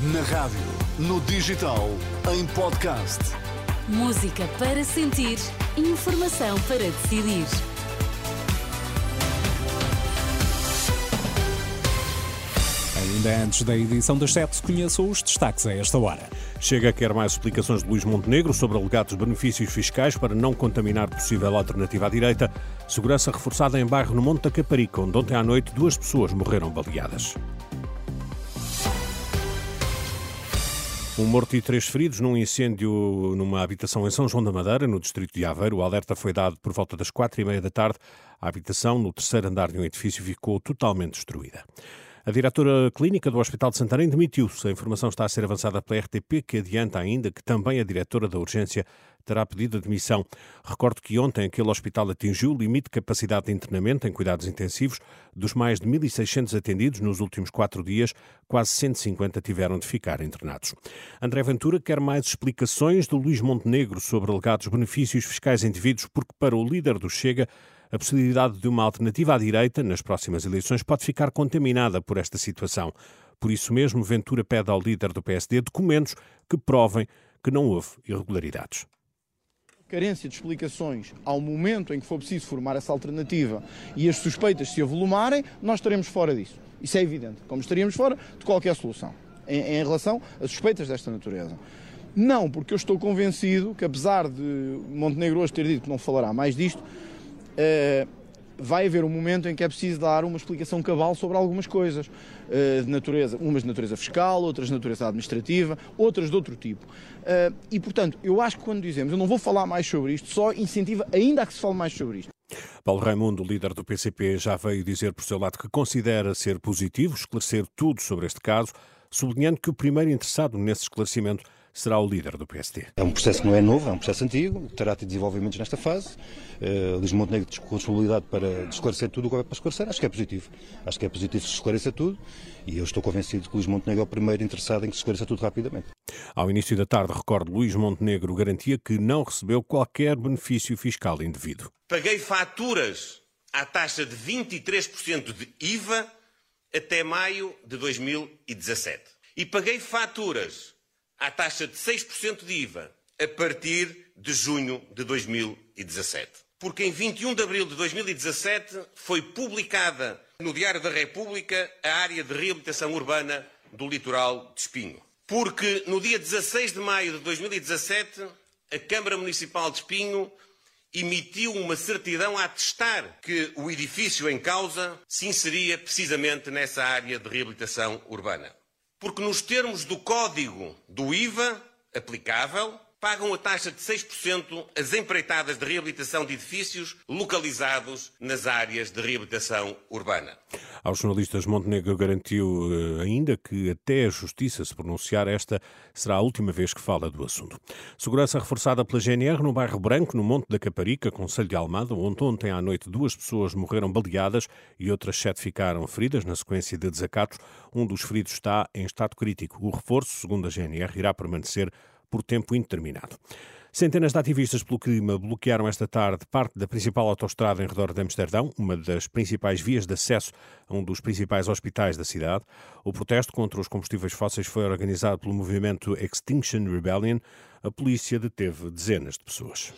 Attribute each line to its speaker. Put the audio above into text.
Speaker 1: Na rádio, no digital, em podcast.
Speaker 2: Música para sentir, informação para decidir.
Speaker 3: Ainda antes da edição das 7, conheça os destaques a esta hora.
Speaker 4: Chega a quer mais explicações de Luís Montenegro sobre alegados benefícios fiscais para não contaminar possível alternativa à direita. Segurança reforçada em bairro no Monte da Caparica, onde ontem à noite duas pessoas morreram baleadas. Um morto e três feridos num incêndio numa habitação em São João da Madeira, no distrito de Aveiro. O alerta foi dado por volta das quatro e meia da tarde. A habitação, no terceiro andar de um edifício, ficou totalmente destruída. A diretora clínica do Hospital de Santarém demitiu-se. A informação está a ser avançada pela RTP, que adianta ainda que também a diretora da urgência terá pedido admissão. Recordo que ontem aquele hospital atingiu o limite de capacidade de internamento em cuidados intensivos. Dos mais de 1.600 atendidos nos últimos quatro dias, quase 150 tiveram de ficar internados. André Ventura quer mais explicações do Luís Montenegro sobre alegados benefícios fiscais indevidos, porque para o líder do Chega, a possibilidade de uma alternativa à direita nas próximas eleições pode ficar contaminada por esta situação. Por isso mesmo, Ventura pede ao líder do PSD documentos que provem que não houve irregularidades
Speaker 5: carência de explicações ao momento em que for preciso formar essa alternativa e as suspeitas se avolumarem, nós estaremos fora disso. Isso é evidente, como estaríamos fora de qualquer solução em, em relação a suspeitas desta natureza. Não, porque eu estou convencido que, apesar de Montenegro hoje ter dito que não falará mais disto, uh, vai haver um momento em que é preciso dar uma explicação cabal sobre algumas coisas uh, de natureza, umas de natureza fiscal, outras de natureza administrativa, outras de outro tipo. Uh, e, portanto, eu acho que quando dizemos eu não vou falar mais sobre isto, só incentiva ainda a que se fale mais sobre isto.
Speaker 4: Paulo Raimundo, líder do PCP, já veio dizer por seu lado que considera ser positivo esclarecer tudo sobre este caso, sublinhando que o primeiro interessado nesse esclarecimento será o líder do PSD.
Speaker 6: É um processo que não é novo, é um processo antigo, terá tido desenvolvimentos nesta fase. Uh, Luís Montenegro tem responsabilidade para esclarecer tudo o que é para esclarecer. Acho que é positivo. Acho que é positivo se esclareça tudo e eu estou convencido que Luís Montenegro é o primeiro interessado em que se esclareça tudo rapidamente.
Speaker 4: Ao início da tarde, recordo, Luís Montenegro garantia que não recebeu qualquer benefício fiscal indevido.
Speaker 7: Paguei faturas à taxa de 23% de IVA até maio de 2017. E paguei faturas à taxa de 6% de IVA a partir de junho de 2017. Porque em 21 de abril de 2017 foi publicada no Diário da República a área de reabilitação urbana do litoral de Espinho. Porque no dia 16 de maio de 2017 a Câmara Municipal de Espinho emitiu uma certidão a atestar que o edifício em causa se inseria precisamente nessa área de reabilitação urbana. Porque, nos termos do código do IVA aplicável, pagam a taxa de 6% as empreitadas de reabilitação de edifícios localizados nas áreas de reabilitação urbana.
Speaker 4: Aos jornalistas, Montenegro garantiu eh, ainda que até a Justiça se pronunciar, esta será a última vez que fala do assunto. Segurança reforçada pela GNR no bairro Branco, no Monte da Caparica, Conselho de Almada, onde ontem à noite duas pessoas morreram baleadas e outras sete ficaram feridas na sequência de desacatos. Um dos feridos está em estado crítico. O reforço, segundo a GNR, irá permanecer por tempo indeterminado. Centenas de ativistas pelo clima bloquearam esta tarde parte da principal autoestrada em redor de Amsterdão, uma das principais vias de acesso a um dos principais hospitais da cidade. O protesto contra os combustíveis fósseis foi organizado pelo movimento Extinction Rebellion. A polícia deteve dezenas de pessoas.